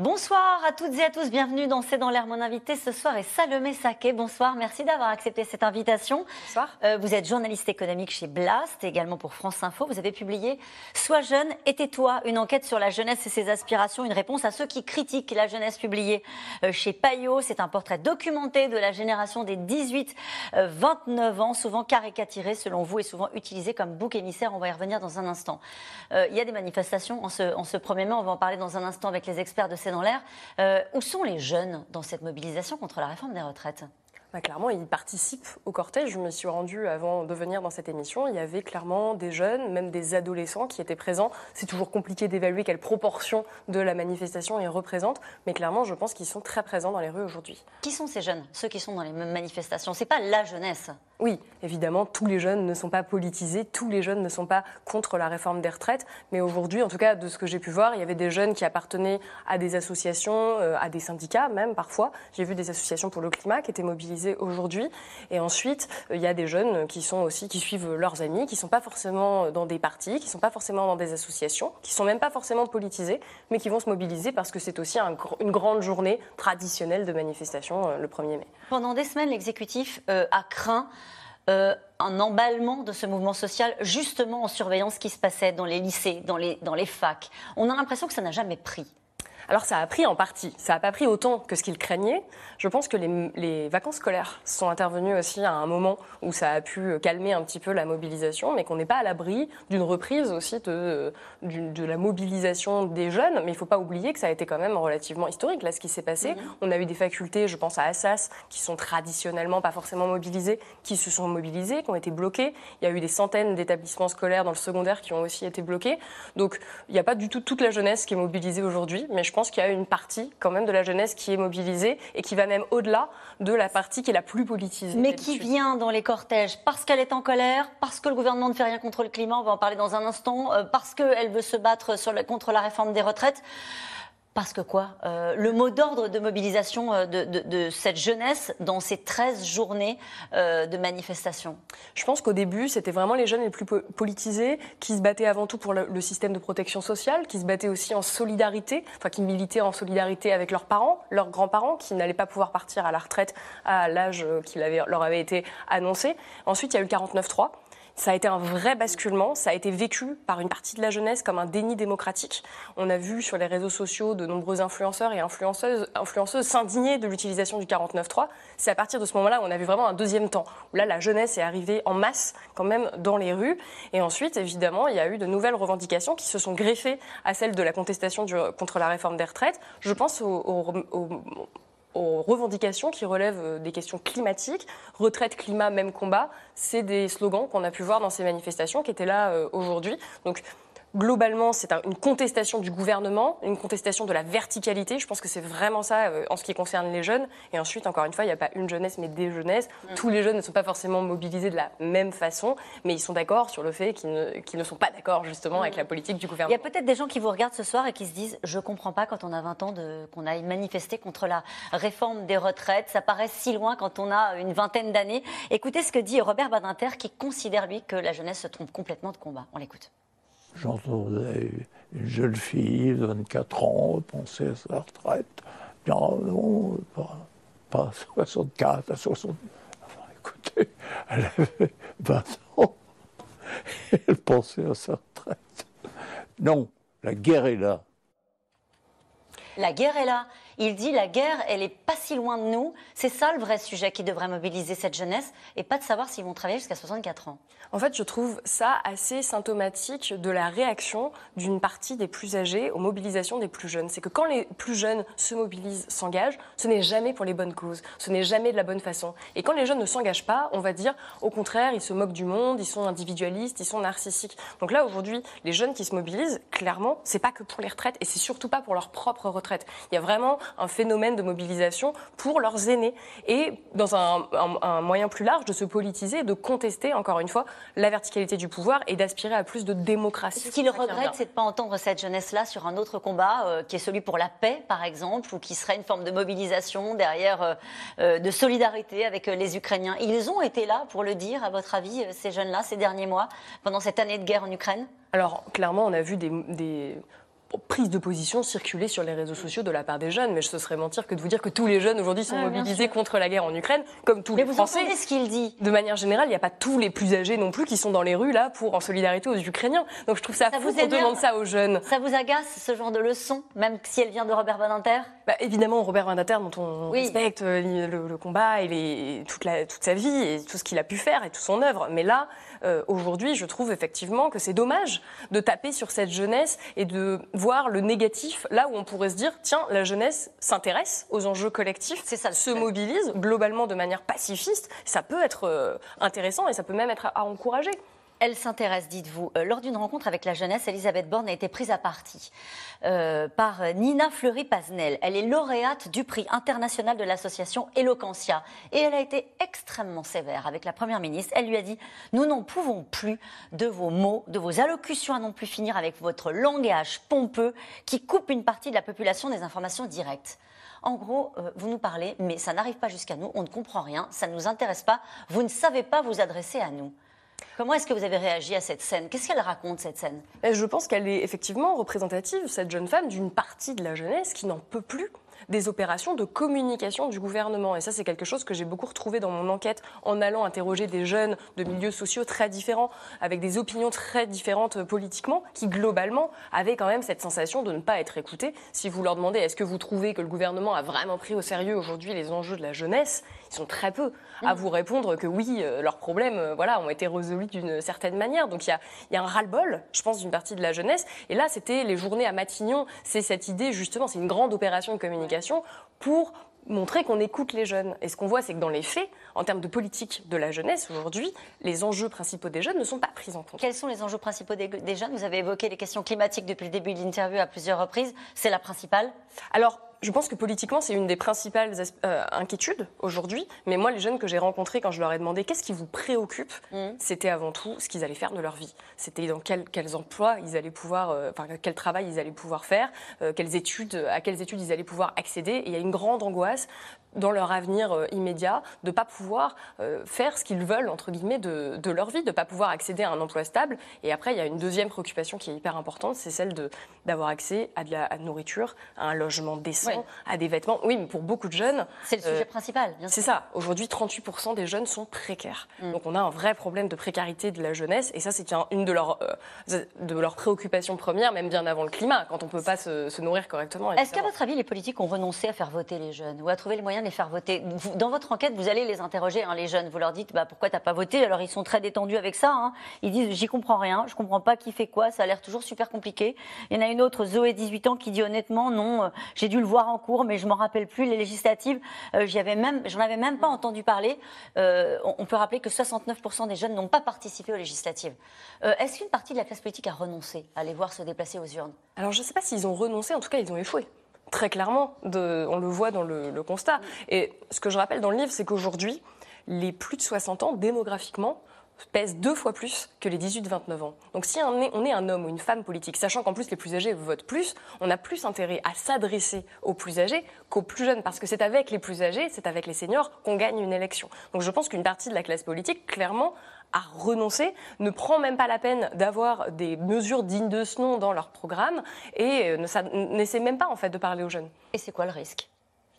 Bonsoir à toutes et à tous, bienvenue dans C'est dans l'air. Mon invité ce soir est Salomé Saké. Bonsoir, merci d'avoir accepté cette invitation. Bonsoir. Euh, vous êtes journaliste économique chez Blast, également pour France Info. Vous avez publié Sois jeune et tais-toi, une enquête sur la jeunesse et ses aspirations, une réponse à ceux qui critiquent la jeunesse publiée euh, chez Payot. C'est un portrait documenté de la génération des 18-29 euh, ans, souvent caricaturé selon vous et souvent utilisé comme bouc émissaire. On va y revenir dans un instant. Il y a des manifestations en ce, en ce premier mai, on va en parler dans un instant avec les experts de C'est dans l'air. Euh, où sont les jeunes dans cette mobilisation contre la réforme des retraites? Bah, clairement, ils participent au cortège. Je me suis rendue avant de venir dans cette émission. Il y avait clairement des jeunes, même des adolescents qui étaient présents. C'est toujours compliqué d'évaluer quelle proportion de la manifestation ils représentent, mais clairement, je pense qu'ils sont très présents dans les rues aujourd'hui. Qui sont ces jeunes, ceux qui sont dans les manifestations? C'est pas la jeunesse. Oui, évidemment, tous les jeunes ne sont pas politisés, tous les jeunes ne sont pas contre la réforme des retraites, mais aujourd'hui, en tout cas, de ce que j'ai pu voir, il y avait des jeunes qui appartenaient à des associations, euh, à des syndicats même parfois. J'ai vu des associations pour le climat qui étaient mobilisées aujourd'hui. Et ensuite, euh, il y a des jeunes qui sont aussi qui suivent leurs amis, qui sont pas forcément dans des partis, qui sont pas forcément dans des associations, qui sont même pas forcément politisés, mais qui vont se mobiliser parce que c'est aussi un, une grande journée traditionnelle de manifestation euh, le 1er mai. Pendant des semaines, l'exécutif a craint euh, un emballement de ce mouvement social, justement en surveillant ce qui se passait dans les lycées, dans les, dans les facs. On a l'impression que ça n'a jamais pris. Alors ça a pris en partie, ça n'a pas pris autant que ce qu'il craignait. Je pense que les, vacances scolaires sont intervenues aussi à un moment où ça a pu calmer un petit peu la mobilisation, mais qu'on n'est pas à l'abri d'une reprise aussi de, de, la mobilisation des jeunes. Mais il ne faut pas oublier que ça a été quand même relativement historique, là, ce qui s'est passé. Mhm. On a eu des facultés, je pense à Assas, qui sont traditionnellement pas forcément mobilisées, qui se sont mobilisées, qui ont été bloquées. Il y a eu des centaines d'établissements scolaires dans le secondaire qui ont aussi été bloqués. Donc il n'y a pas du tout toute la jeunesse qui est mobilisée aujourd'hui, mais je pense pense qu'il y a une partie quand même de la jeunesse qui est mobilisée et qui va même au-delà de la partie qui est la plus politisée. Mais qui vient dans les cortèges? Parce qu'elle est en colère, parce que le gouvernement ne fait rien contre le climat, on va en parler dans un instant, euh, parce qu'elle veut se battre sur contre la réforme des retraites. Parce que quoi euh, Le mot d'ordre de mobilisation euh, de, cette jeunesse dans ces 13 journées euh, de manifestation Je pense qu'au début, c'était vraiment les jeunes les plus politisés qui se battaient avant tout pour le, système de protection sociale, qui se battaient aussi en solidarité, enfin qui militaient en solidarité avec leurs parents, leurs grands-parents, qui n'allaient pas pouvoir partir à la retraite à l'âge qui leur avait été annoncé. Ensuite, il y a eu le 49-3 ça a été un vrai basculement. Ça a été vécu par une partie de la jeunesse comme un déni démocratique. On a vu sur les réseaux sociaux de nombreux influenceurs et influenceuses, s'indigner de l'utilisation du 49.3. C'est à partir de ce moment-là où on a vu vraiment un deuxième temps, où là, la jeunesse est arrivée en masse quand même dans les rues. Et ensuite, évidemment, il y a eu de nouvelles revendications qui se sont greffées à celles de la contestation contre la réforme des retraites. Je pense au aux revendications qui relèvent euh, des questions climatiques. Retraite, climat, même combat, c'est des slogans qu'on a pu voir dans ces manifestations qui étaient là euh, aujourd'hui. Donc globalement, c'est une contestation du gouvernement, une contestation de la verticalité. Je pense que c'est vraiment ça euh, en ce qui concerne les jeunes. Et ensuite, encore une fois, il n'y a pas une jeunesse, mais des jeunesses. Tous les jeunes ne sont pas forcément mobilisés de la même façon, mais ils sont d'accord sur le fait qu'ils ne, sont pas d'accord justement avec la politique du gouvernement. Il y a peut-être des gens qui vous regardent ce soir et qui se disent Je ne comprends pas quand on a 20 ans qu'on aille manifester contre la réforme des retraites. Ça paraît si loin quand on a une vingtaine d'années. Écoutez ce que dit Robert Badinter qui considère, lui, que la jeunesse se trompe complètement de combat. On l'écoute. J'entendais une jeune fille de 24 ans penser à sa retraite. Bien, non, pas, 64, à 60. Enfin, écoutez, elle avait 20 ans elle pensait à sa retraite. Non, la guerre est là. La guerre est là. Il dit la guerre, elle est pas si loin de nous. C'est ça le vrai sujet qui devrait mobiliser cette jeunesse et pas de savoir s'ils vont travailler jusqu'à 64 ans. En fait, je trouve ça assez symptomatique de la réaction d'une partie des plus âgés aux mobilisations des plus jeunes. C'est que quand les plus jeunes se mobilisent, s'engagent, ce n'est jamais pour les bonnes causes, ce n'est jamais de la bonne façon. Et quand les jeunes ne s'engagent pas, on va dire au contraire, ils se moquent du monde, ils sont individualistes, ils sont narcissiques. Donc là, aujourd'hui, les jeunes qui se mobilisent, clairement, c'est pas que pour les retraites et c'est surtout pas pour leur propre retraite. Il y a vraiment un phénomène de mobilisation pour leurs aînés et dans un, un moyen plus large de se politiser, de contester encore une fois la verticalité du pouvoir et d'aspirer à plus de démocratie. Ce qu'il regrette, c'est de ne pas entendre cette jeunesse-là sur un autre combat, euh, qui est celui pour la paix, par exemple, ou qui serait une forme de mobilisation derrière, euh, euh, de solidarité avec les Ukrainiens. Ils ont été là pour le dire, à votre avis, ces jeunes-là, ces derniers mois, pendant cette année de guerre en Ukraine? Alors, clairement, on a vu des, des, prise de position circuler sur les réseaux sociaux de la part des jeunes. Mais ce serait mentir que de vous dire que tous les jeunes aujourd'hui sont mobilisés contre la guerre en Ukraine, comme tous mais les vous Français. ce qu'il dit. De manière générale, il n'y a pas tous les plus âgés non plus qui sont dans les rues là pour en solidarité aux Ukrainiens. Donc je trouve ça, fou qu'on demande ça aux jeunes. Ça vous agace ce genre de leçon, même si elle vient de Robert Badinter bah, Évidemment, Robert Badinter, dont on respecte euh, le, combat et les, toute, la, toute sa vie et tout ce qu'il a pu faire et toute son œuvre. Mais là, euh, aujourd'hui, je trouve effectivement que c'est dommage de taper sur cette jeunesse et de voir le négatif là où on pourrait se dire tiens, la jeunesse s'intéresse aux enjeux collectifs, ça, se mobilise globalement de manière pacifiste. Ça peut être euh, intéressant et ça peut même être à encourager. Elle s'intéresse, dites-vous. Euh, lors d'une rencontre avec la jeunesse, Elisabeth Borne a été prise à partie euh, par Nina Fleury-Paznel. Elle est lauréate du prix international de l'association Eloquentia. Et elle a été extrêmement sévère avec la Première ministre. Elle lui a dit Nous n'en pouvons plus de vos mots, de vos allocutions à non plus finir avec votre langage pompeux qui coupe une partie de la population des informations directes. En gros, euh, vous nous parlez, mais ça n'arrive pas jusqu'à nous, on ne comprend rien, ça ne nous intéresse pas, vous ne savez pas vous adresser à nous. Comment est-ce que vous avez réagi à cette scène? Qu'est-ce qu'elle raconte, cette scène? Je pense qu'elle est effectivement représentative, cette jeune femme, d'une partie de la jeunesse qui n'en peut plus des opérations de communication du gouvernement. Et ça, c'est quelque chose que j'ai beaucoup retrouvé dans mon enquête en allant interroger des jeunes de milieux sociaux très différents, avec des opinions très différentes euh, politiquement, qui globalement avaient quand même cette sensation de ne pas être écoutés. Si vous leur demandez est-ce que vous trouvez que le gouvernement a vraiment pris au sérieux aujourd'hui les enjeux de la jeunesse, ils sont très peu à vous répondre que oui, euh, leurs problèmes euh, voilà, ont été résolus d'une certaine manière. Donc il y a, y a, un ras-le-bol, je pense, d'une partie de la jeunesse. Et là, c'était les journées à Matignon. C'est cette idée, justement, c'est une grande opération de communication pour montrer qu'on écoute les jeunes. Et ce qu'on voit, c'est que dans les faits, en termes de politique de la jeunesse aujourd'hui, les enjeux principaux des jeunes ne sont pas pris en compte. Quels sont les enjeux principaux des, des jeunes? Vous avez évoqué les questions climatiques depuis le début de l'interview à plusieurs reprises. C'est la principale? Alors, je pense que politiquement, c'est une des principales euh, inquiétudes aujourd'hui. Mais moi, les jeunes que j'ai rencontrés, quand je leur ai demandé qu'est-ce qui vous préoccupe, mmh. c'était avant tout ce qu'ils allaient faire de leur vie. C'était dans quels emplois ils allaient pouvoir, euh, enfin, quel travail ils allaient pouvoir faire, euh, quelles études, à quelles études ils allaient pouvoir accéder. Et il y a une grande angoisse dans leur avenir immédiat, de ne pas pouvoir faire ce qu'ils veulent, entre guillemets, de, de, leur vie, de ne pas pouvoir accéder à un emploi stable. Et après, il y a une deuxième préoccupation qui est hyper importante, c'est celle d'avoir accès à de la nourriture, à un logement décent, à des vêtements. Oui, mais pour beaucoup de jeunes... C'est le sujet euh, principal, bien sûr. C'est ça. Aujourd'hui, 38% des jeunes sont précaires. Mm. Donc on a un vrai problème de précarité de la jeunesse, et ça, c'est une de leurs, de leurs préoccupations premières, même bien avant le climat, quand on ne peut pas se, se nourrir correctement. Est-ce qu'à votre avis, les politiques ont renoncé à faire voter les jeunes, ou à trouver le moyen de les faire voter? dans votre enquête, vous allez les interroger, hein, les jeunes. Vous leur dites bah, pourquoi t'as pas voté? Alors ils sont très détendus avec ça. Hein. Ils disent j'y comprends rien, je comprends pas qui fait quoi, ça a l'air toujours super compliqué. Il y en a une autre, Zoé, 18 ans, qui dit honnêtement non, euh, j'ai dû le voir en cours, mais je m'en rappelle plus. Les législatives, euh, j'y avais même, j'en avais même pas entendu parler. Euh, on, peut rappeler que 69% des jeunes n'ont pas participé aux législatives. Est-ce qu'une partie de la classe politique a renoncé à les voir se déplacer aux urnes? Alors je ne sais pas s'ils ont renoncé, en tout cas ils ont échoué très clairement. on le voit dans le, constat. Et ce que je rappelle dans le livre, c'est qu'aujourd'hui, les plus de 60 ans, démographiquement, pèsent deux fois plus que les 18-29 ans. Donc si on est, un homme ou une femme politique, sachant qu'en plus les plus âgés votent plus, on a plus intérêt à s'adresser aux plus âgés qu'aux plus jeunes, parce que c'est avec les plus âgés, c'est avec les seniors qu'on gagne une élection. Donc je pense qu'une partie de la classe politique, clairement, à renoncer, ne prend même pas la peine d'avoir des mesures dignes de ce nom dans leur programme et euh, n'essaie même pas de parler aux jeunes. Et c'est quoi le risque?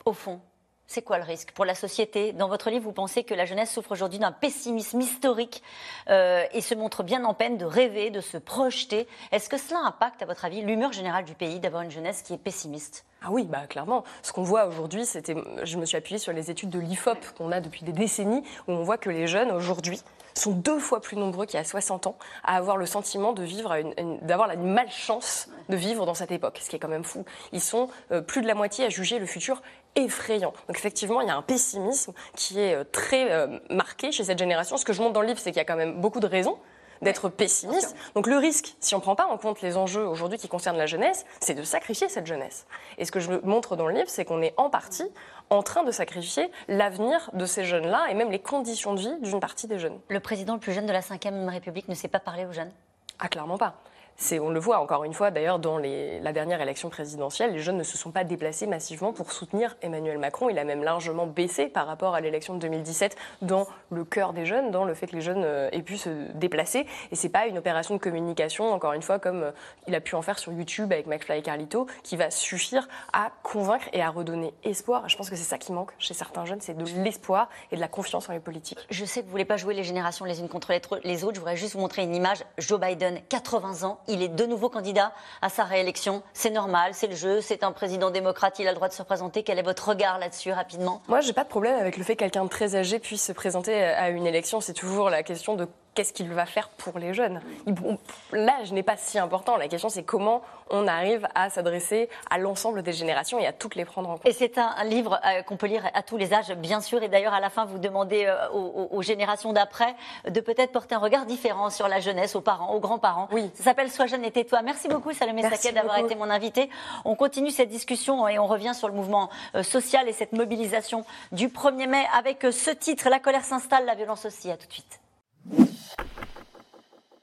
Au fond, c'est quoi le risque pour la société? Dans votre livre, vous pensez que la jeunesse souffre aujourd'hui d'un pessimisme historique euh, et se montre bien en peine de rêver, de se projeter. Est-ce que cela impacte, à votre avis, l'humeur générale du pays d'avoir une jeunesse qui est pessimiste? Ah oui, bah clairement. Ce qu'on voit aujourd'hui, c'était, je me suis appuyée sur les études de l'IFOP qu'on a depuis des décennies, où on voit que les jeunes aujourd'hui sont deux fois plus nombreux qu'il y a 60 ans à avoir le sentiment de vivre, d'avoir la malchance de vivre dans cette époque, ce qui est quand même fou. Ils sont euh, plus de la moitié à juger le futur effrayant. Donc effectivement, il y a un pessimisme qui est euh, très euh, marqué chez cette génération. Ce que je montre dans le livre, c'est qu'il y a quand même beaucoup de raisons d'être pessimiste. Donc le risque, si on ne prend pas en compte les enjeux aujourd'hui qui concernent la jeunesse, c'est de sacrifier cette jeunesse. Et ce que je montre dans le livre, c'est qu'on est en partie en train de sacrifier l'avenir de ces jeunes-là et même les conditions de vie d'une partie des jeunes. Le président le plus jeune de la Ve République ne sait pas parler aux jeunes? Ah, clairement pas on le voit encore une fois d'ailleurs dans la dernière élection présidentielle, les jeunes ne se sont pas déplacés massivement pour soutenir Emmanuel Macron. Il a même largement baissé par rapport à l'élection de 2017 dans le cœur des jeunes, dans le fait que les jeunes euh, aient pu se déplacer. Et c'est pas une opération de communication, encore une fois, comme euh, il a pu en faire sur YouTube avec McFly et Carlito, qui va suffire à convaincre et à redonner espoir. Je pense que c'est ça qui manque chez certains jeunes, c'est de l'espoir et de la confiance en les politiques. Je sais que vous voulez pas jouer les générations les unes contre les autres. Je voudrais juste vous montrer une image. Joe Biden, 80 ans il est de nouveau candidat à sa réélection. C'est normal, c'est le jeu, c'est un président démocrate, il a le droit de se représenter. Quel est votre regard là-dessus rapidement? Moi, j'ai pas de problème avec le fait que quelqu'un de très âgé puisse se présenter à une élection. C'est toujours la question de qu'est-ce qu'il va faire pour les jeunes L'âge n'est pas si important. La question, c'est comment on arrive à s'adresser à l'ensemble des générations et à toutes les prendre en compte. Et c'est un, livre euh, qu'on peut lire à tous les âges, bien sûr. Et d'ailleurs, à la fin, vous demandez euh, aux, générations d'après de peut-être porter un regard différent sur la jeunesse, aux parents, aux grands-parents. Oui. Ça s'appelle Sois jeune et tais-toi. Merci beaucoup, Salomé Saket, d'avoir été mon invité. On continue cette discussion et on revient sur le mouvement euh, social et cette mobilisation du 1er mai avec ce titre La colère s'installe, la violence aussi. À tout de suite.